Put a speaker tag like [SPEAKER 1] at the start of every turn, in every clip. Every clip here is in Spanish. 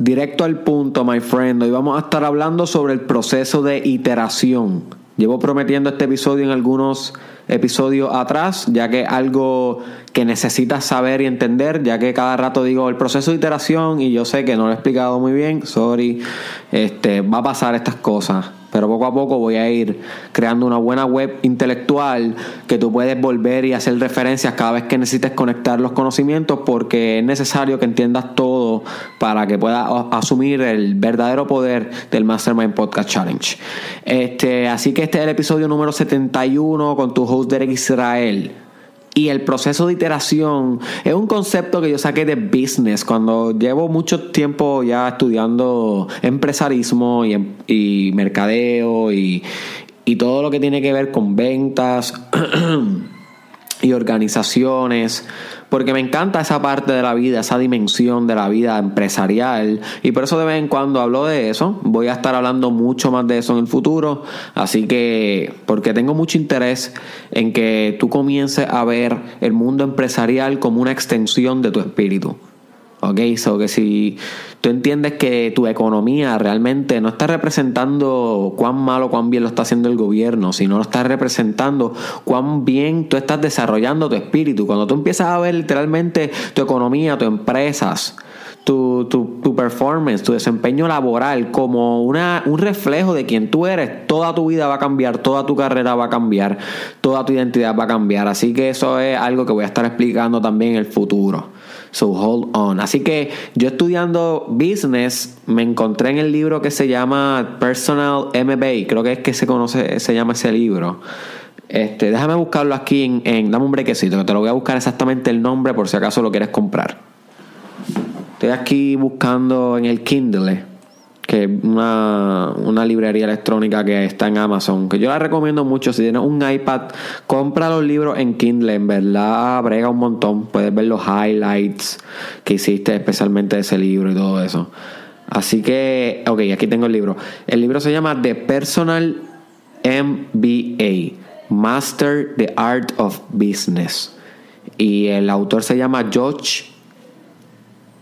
[SPEAKER 1] Directo al punto, my friend. Hoy vamos a estar hablando sobre el proceso de iteración. Llevo prometiendo este episodio en algunos episodios atrás, ya que algo que necesitas saber y entender, ya que cada rato digo el proceso de iteración y yo sé que no lo he explicado muy bien, sorry, este, va a pasar estas cosas pero poco a poco voy a ir creando una buena web intelectual que tú puedes volver y hacer referencias cada vez que necesites conectar los conocimientos porque es necesario que entiendas todo para que puedas asumir el verdadero poder del Mastermind Podcast Challenge. Este, así que este es el episodio número 71 con tu host Derek Israel. Y el proceso de iteración es un concepto que yo saqué de business cuando llevo mucho tiempo ya estudiando empresarismo y, em, mercadeo y, y todo lo que tiene que ver con ventas y organizaciones porque me encanta esa parte de la vida, esa dimensión de la vida empresarial y por eso de vez en cuando hablo de eso. Voy a estar hablando mucho más de eso en el futuro, así que porque tengo mucho interés en que tú comiences a ver el mundo empresarial como una extensión de tu espíritu. Ok, so que si tú entiendes que tu economía realmente no está representando cuán malo, cuán bien lo está haciendo el gobierno, sino lo está representando cuán bien tú estás desarrollando tu espíritu. Cuando tú empiezas a ver literalmente tu economía, tus empresas, tu, tu, tu, performance, tu desempeño laboral como una, un reflejo de quien tú eres, toda tu vida va a cambiar, toda tu carrera va a cambiar, toda tu identidad va a cambiar. Así que eso es algo que voy a estar explicando también en el futuro. So hold on. Así que yo estudiando business me encontré en el libro que se llama Personal MBA. Creo que es que se conoce, se llama ese libro. Este, déjame buscarlo aquí en, en dame un brequecito, que te lo voy a buscar exactamente el nombre por si acaso lo quieres comprar. Estoy aquí buscando en el Kindle que una, una, librería electrónica que está en Amazon, que yo la recomiendo mucho. Si tienes un iPad, compra los libros en Kindle, en verdad brega un montón. Puedes ver los highlights que hiciste especialmente de ese libro y todo eso. Así que, ok, aquí tengo el libro. El libro se llama The Personal MBA, Master the Art of Business. Y el autor se llama George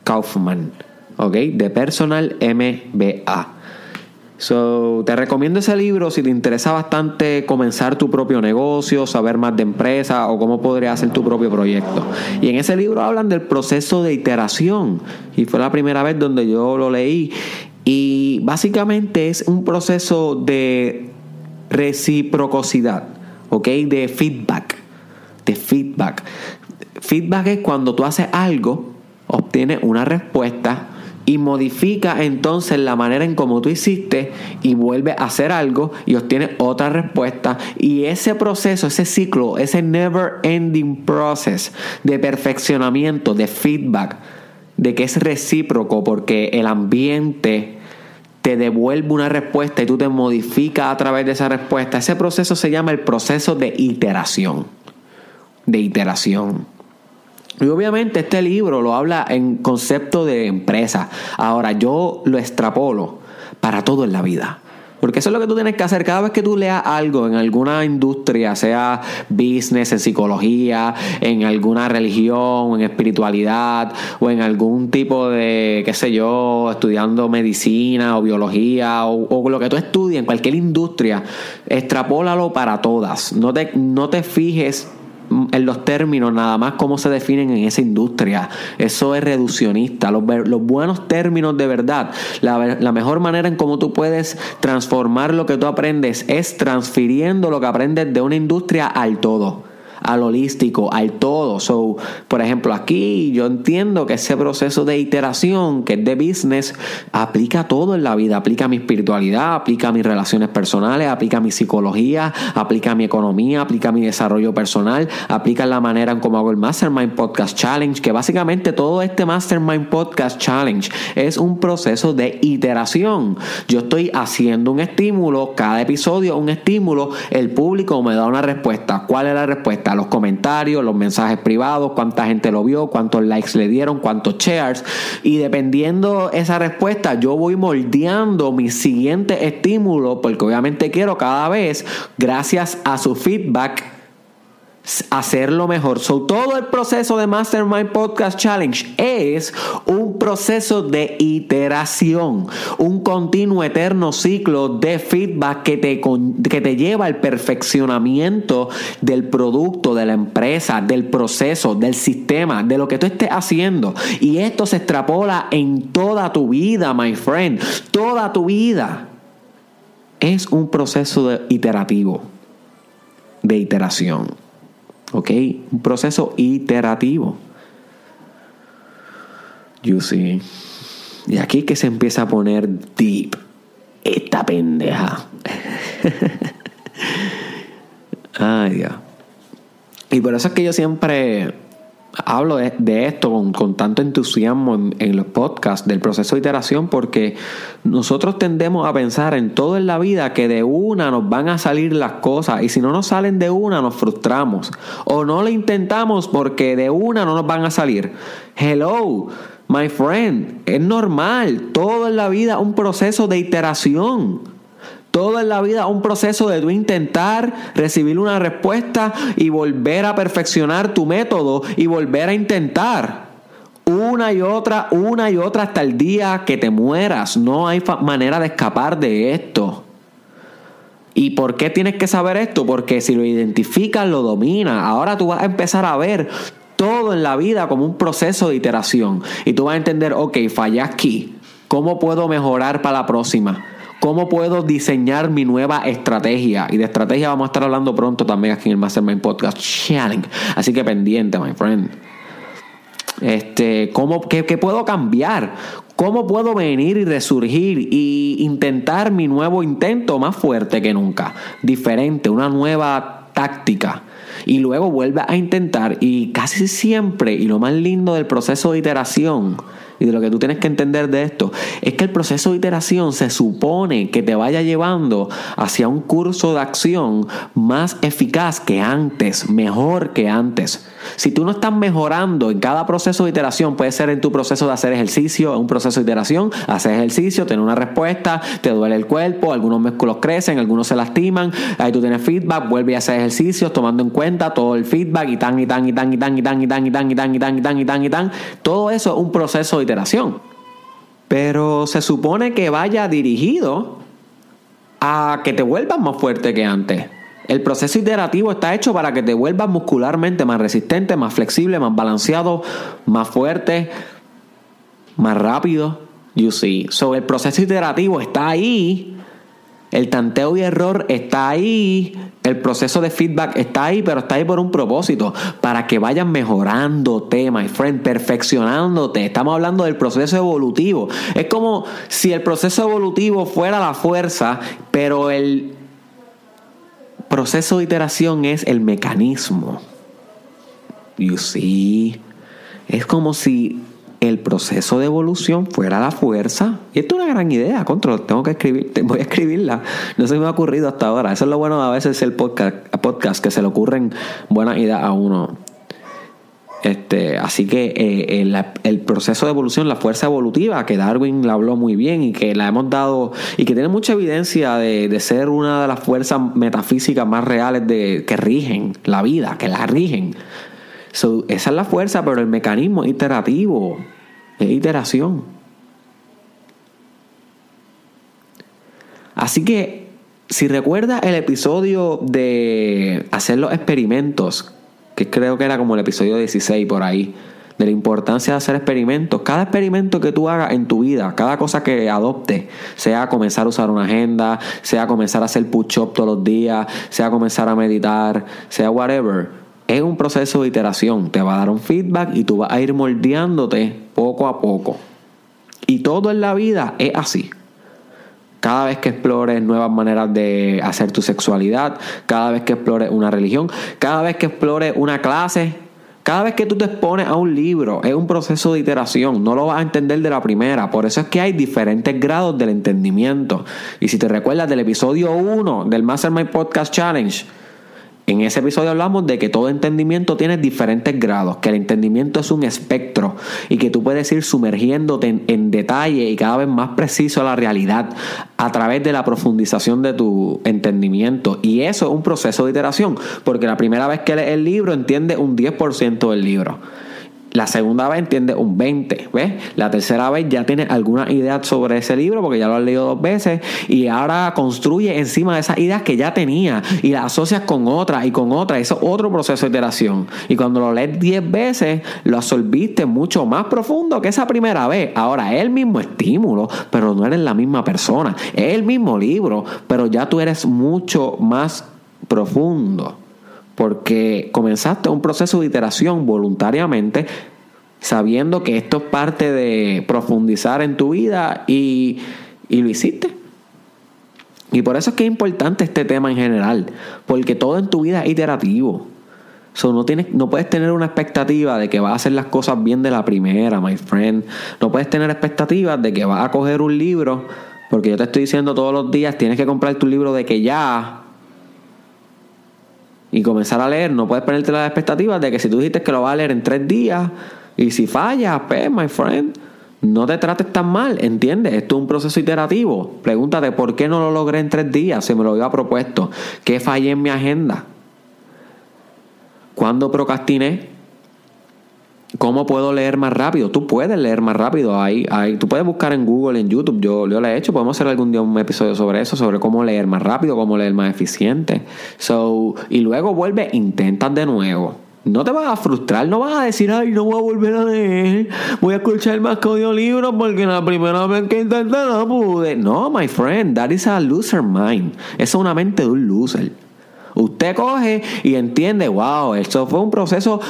[SPEAKER 1] Kaufman. ¿Ok? De Personal MBA. So, te recomiendo ese libro si te interesa bastante comenzar tu propio negocio, saber más de empresa o cómo podrías hacer tu propio proyecto. Y en ese libro hablan del proceso de iteración. Y fue la primera vez donde yo lo leí. Y básicamente es un proceso de reciprocidad, ¿ok? De feedback. De feedback. Feedback es cuando tú haces algo, obtienes una respuesta y modifica entonces la manera en cómo tú hiciste y vuelve a hacer algo y obtiene otra respuesta y ese proceso, ese ciclo, ese never ending process de perfeccionamiento, de feedback, de que es recíproco porque el ambiente te devuelve una respuesta y tú te modificas a través de esa respuesta. Ese proceso se llama el proceso de iteración. De iteración. Y obviamente este libro lo habla en concepto de empresa. Ahora yo lo extrapolo para todo en la vida. Porque eso es lo que tú tienes que hacer cada vez que tú leas algo en alguna industria, sea business, en psicología, en alguna religión, en espiritualidad, o en algún tipo de, qué sé yo, estudiando medicina o biología, o, o lo que tú estudies en cualquier industria, extrapólalo para todas. No te, no te fijes en los términos, nada más cómo se definen en esa industria. Eso es reduccionista. Los, los buenos términos de verdad, la, la, mejor manera en cómo tú puedes transformar lo que tú aprendes es transfiriendo lo que aprendes de una industria al todo al holístico, al todo. So, por ejemplo, aquí yo entiendo que ese proceso de iteración, que es de business, aplica todo en la vida. Aplica mi espiritualidad, aplica mis relaciones personales, aplica mi psicología, aplica mi economía, aplica mi desarrollo personal, aplica la manera en cómo hago el Mastermind Podcast Challenge, que básicamente todo este Mastermind Podcast Challenge es un proceso de iteración. Yo estoy haciendo un estímulo, cada episodio un estímulo, el público me da una respuesta. ¿Cuál es la respuesta? Los comentarios, los mensajes privados, cuánta gente lo vio, cuántos likes le dieron, cuántos shares. Y dependiendo esa respuesta, yo voy moldeando mi siguiente estímulo, porque obviamente quiero cada vez, gracias a su feedback, hacerlo mejor. So, todo el proceso de Mastermind Podcast Challenge es un proceso de iteración, un continuo eterno ciclo de feedback que te, que te lleva al perfeccionamiento del producto, de la empresa, del proceso, del sistema, de lo que tú estés haciendo. Y esto se extrapola en toda tu vida, my friend, toda tu vida. Es un proceso de iterativo, de iteración. ¿Ok? Un proceso iterativo. You see. Y aquí que se empieza a poner deep. Esta pendeja. Ay, Dios. Y por eso es que yo siempre hablo de, esto con, tanto entusiasmo en, los podcasts del proceso de iteración porque nosotros tendemos a pensar en todo en la vida que de una nos van a salir las cosas y si no nos salen de una nos frustramos o no lo intentamos porque de una no nos van a salir. Hello, my friend, es normal, todo en la vida un proceso de iteración. Todo en la vida un proceso de tú intentar recibir una respuesta y volver a perfeccionar tu método y volver a intentar. Una y otra, una y otra hasta el día que te mueras. No hay manera de escapar de esto. ¿Y por qué tienes que saber esto? Porque si lo identificas, lo dominas. Ahora tú vas a empezar a ver todo en la vida como un proceso de iteración. Y tú vas a entender, ok, fallé aquí. ¿Cómo puedo mejorar para la próxima? Cómo puedo diseñar mi nueva estrategia. Y de estrategia vamos a estar hablando pronto también aquí en el Mastermind Podcast Challenge. Así que pendiente, my friend. Este, ¿cómo, qué, qué puedo cambiar? ¿Cómo puedo venir y resurgir y intentar mi nuevo intento más fuerte que nunca? Diferente, una nueva táctica. Y luego vuelve a intentar y casi siempre, y lo más lindo del proceso de iteración, y de lo que tú tienes que entender de esto es que el proceso de iteración se supone que te vaya llevando hacia un curso de acción más eficaz que antes, mejor que antes. Si tú no estás mejorando en cada proceso de iteración, puede ser en tu proceso de hacer ejercicio, en un proceso de iteración, hacer ejercicio, tener una respuesta, te duele el cuerpo, algunos músculos crecen, algunos se lastiman, ahí tú tienes feedback, vuelve a hacer ejercicios tomando en cuenta todo el feedback y tan y tan y tan y tan y tan y tan y tan y tan y tan y tan y tan y tan. Todo eso es un proceso de iteración. Pero se supone que vaya dirigido a que te vuelvas más fuerte que antes. El proceso iterativo está hecho para que te vuelvas muscularmente más resistente, más flexible, más balanceado, más fuerte, más rápido. You see. So, el proceso iterativo está ahí. El tanteo y error está ahí. El proceso de feedback está ahí, pero está ahí por un propósito. Para que vayas mejorándote, my friend, perfeccionándote. Estamos hablando del proceso evolutivo. Es como si el proceso evolutivo fuera la fuerza, pero el proceso de iteración es el mecanismo. You see. Es como si el proceso de evolución fuera la fuerza. Y esto es una gran idea, control. Tengo que escribir, voy a escribirla. No se me ha ocurrido hasta ahora. Eso es lo bueno de a veces el podcast, podcast que se le ocurren buenas ideas a uno. Este, así que eh, el, proceso de evolución, la fuerza evolutiva, que Darwin la habló muy bien y que la hemos dado y que tiene mucha evidencia de, ser una de las fuerzas metafísicas más reales de, que rigen la vida, que la rigen. esa es la fuerza, pero el mecanismo es iterativo, es iteración. Así que, si recuerda el episodio de hacer los experimentos que creo que era como el episodio 16 por ahí, de la importancia de hacer experimentos. Cada experimento que tú hagas en tu vida, cada cosa que adoptes, sea comenzar a usar una agenda, sea comenzar a hacer push-up todos los días, sea comenzar a meditar, sea whatever, es un proceso de iteración. Te va a dar un feedback y tú vas a ir moldeándote poco a poco. Y todo en la vida es así. Cada vez que explores nuevas maneras de hacer tu sexualidad, cada vez que explores una religión, cada vez que explores una clase, cada vez que tú te expones a un libro, es un proceso de iteración, no lo vas a entender de la primera. Por eso es que hay diferentes grados del entendimiento. Y si te recuerdas del episodio 1 del Mastermind Podcast Challenge, En ese episodio hablamos de que todo entendimiento tiene diferentes grados, que el entendimiento es un espectro y que tú puedes ir sumergiéndote en, detalle y cada vez más preciso a la realidad a través de la profundización de tu entendimiento. Y eso es un proceso de iteración, porque la primera vez que lees el libro entiende un 10% del libro. La segunda vez entiende un 20, ¿ves? La tercera vez ya tiene alguna idea sobre ese libro porque ya lo has leído dos veces y ahora construye encima de esas ideas que ya tenía y las asocias con otra y con otra. Eso es otro proceso de iteración. Y cuando lo lees 10 veces, lo absorbiste mucho más profundo que esa primera vez. Ahora, es el mismo estímulo, pero no eres la misma persona. Es el mismo libro, pero ya tú eres mucho más profundo porque comenzaste un proceso de iteración voluntariamente, sabiendo que esto es parte de profundizar en tu vida y, lo hiciste. Y por eso es que es importante este tema en general, porque todo en tu vida es iterativo. no, tienes, no puedes tener una expectativa de que vas a hacer las cosas bien de la primera, my friend. No puedes tener expectativas de que vas a coger un libro, porque yo te estoy diciendo todos los días, tienes que comprar tu libro de que ya y comenzar a leer, no puedes ponerte las expectativas de que si tú dijiste que lo vas a leer en tres días y si fallas, pues, my friend, no te trates tan mal, ¿entiendes? Esto es un proceso iterativo. Pregúntate por qué no lo logré en tres días, se me lo había propuesto. ¿Qué fallé en mi agenda? ¿Cuándo procrastiné? ¿Cómo puedo leer más rápido? Tú puedes leer más rápido. Ahí, ahí, tú puedes buscar en Google, en YouTube. Yo, lo he hecho. Podemos hacer algún día un episodio sobre eso, sobre cómo leer más rápido, cómo leer más eficiente. So, y luego vuelve, intentas de nuevo. No te vas a frustrar, no vas a decir, ay, no voy a volver a leer, voy a escuchar más que audiolibros porque la primera vez que intenté no pude. No, my friend, that is a loser mind. Esa es una mente de un loser. Usted coge y entiende, wow, esto fue un proceso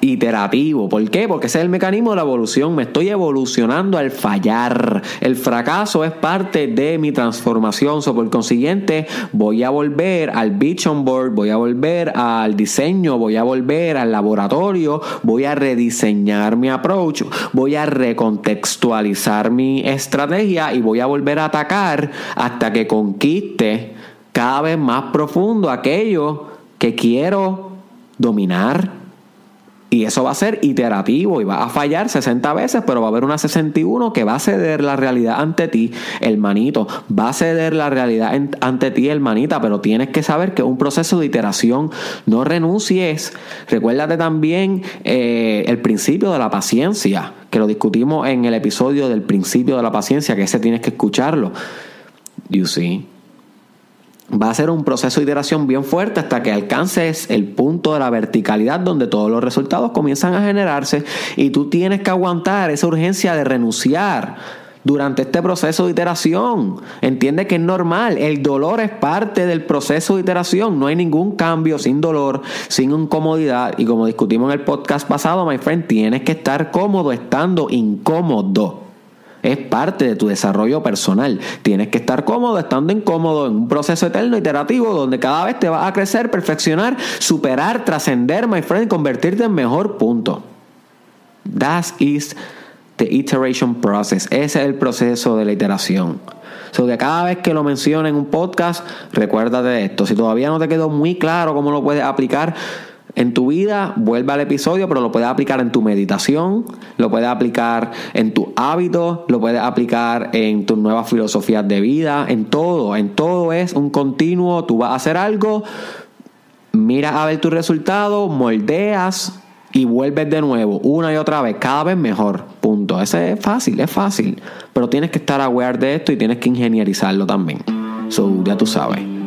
[SPEAKER 1] iterativo. ¿Por qué? Porque ese es el mecanismo de la evolución. Me estoy evolucionando al fallar. El fracaso es parte de mi transformación. So, por consiguiente, voy a volver al vision board, voy a volver al diseño, voy a volver al laboratorio, voy a rediseñar mi approach, voy a recontextualizar mi estrategia y voy a volver a atacar hasta que conquiste cada vez más profundo aquello que quiero dominar y eso va a ser iterativo y va a fallar 60 veces, pero va a haber una 61 que va a ceder la realidad ante ti, hermanito. Va a ceder la realidad ante ti, hermanita, pero tienes que saber que es un proceso de iteración. No renuncies. Recuérdate también eh, el principio de la paciencia, que lo discutimos en el episodio del principio de la paciencia, que ese tienes que escucharlo. You see va a ser un proceso de iteración bien fuerte hasta que alcances el punto de la verticalidad donde todos los resultados comienzan a generarse y tú tienes que aguantar esa urgencia de renunciar durante este proceso de iteración. Entiende que es normal, el dolor es parte del proceso de iteración, no hay ningún cambio sin dolor, sin incomodidad y como discutimos en el podcast pasado, my friend, tienes que estar cómodo estando incómodo. Es parte de tu desarrollo personal. Tienes que estar cómodo estando incómodo en un proceso eterno, iterativo, donde cada vez te vas a crecer, perfeccionar, superar, trascender, my friend, convertirte en mejor punto. That is the iteration process. Ese es el proceso de la iteración. So que cada vez que lo mencione en un podcast, recuérdate de esto. Si todavía no te quedó muy claro cómo lo puedes aplicar, en tu vida, vuelve al episodio, pero lo puedes aplicar en tu meditación, lo puedes aplicar en tu hábito, lo puedes aplicar en tus nuevas filosofías de vida, en todo, en todo es un continuo, tú vas a hacer algo, miras a ver tu resultado, moldeas y vuelves de nuevo, una y otra vez, cada vez mejor, punto. Ese es fácil, es fácil, pero tienes que estar aware de esto y tienes que ingenierizarlo también. So, ya tú sabes.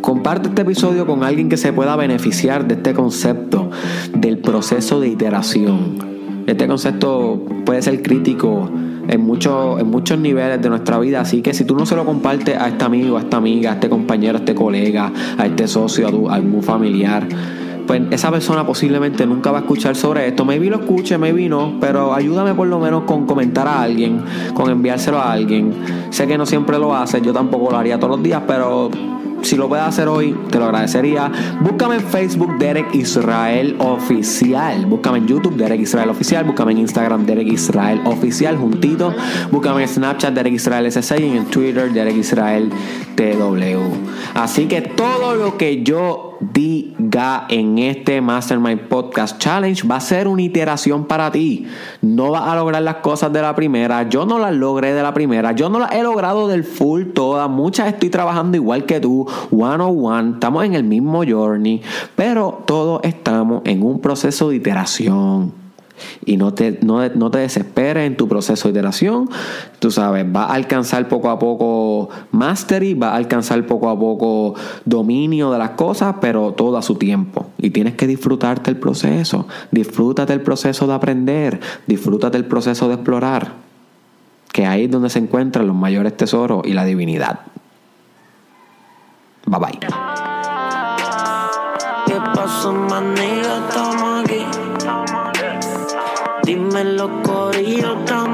[SPEAKER 1] Comparte este episodio con alguien que se pueda beneficiar de este concepto del proceso de iteración. Este concepto puede ser crítico en, muchos en muchos niveles de nuestra vida, así que si tú no se lo compartes a este amigo, a esta amiga, a este compañero, a este colega, a este socio, a, tu, algún familiar, pues esa persona posiblemente nunca va a escuchar sobre esto. Maybe lo escuche, maybe no, pero ayúdame por lo menos con comentar a alguien, con enviárselo a alguien. Sé que no siempre lo hace, yo tampoco lo haría todos los días, pero si lo puedes hacer hoy, te lo agradecería. Búscame en Facebook Derek Israel Oficial. Búscame en YouTube Derek Israel Oficial. Búscame en Instagram Derek Israel Oficial juntito. Búscame en Snapchat Derek Israel S6 y en Twitter Derek Israel TW. Así que todo lo que yo diga en este Mastermind Podcast Challenge va a ser una iteración para ti. No vas a lograr las cosas de la primera. Yo no las logré de la primera. Yo no las he logrado del full todas. Muchas estoy trabajando igual que tú. One on one. Estamos en el mismo journey. Pero todos estamos en un proceso de iteración y no te, no, te desesperes en tu proceso de iteración. Tú sabes, va a alcanzar poco a poco mastery, va a alcanzar poco a poco dominio de las cosas, pero todo a su tiempo. Y tienes que disfrutarte el proceso. Disfrútate el proceso de aprender, disfrútate el proceso de explorar. Que ahí es donde se encuentran los mayores tesoros y la divinidad. Bye bye. ¿Qué pasó, Dímelo, corillo, estamos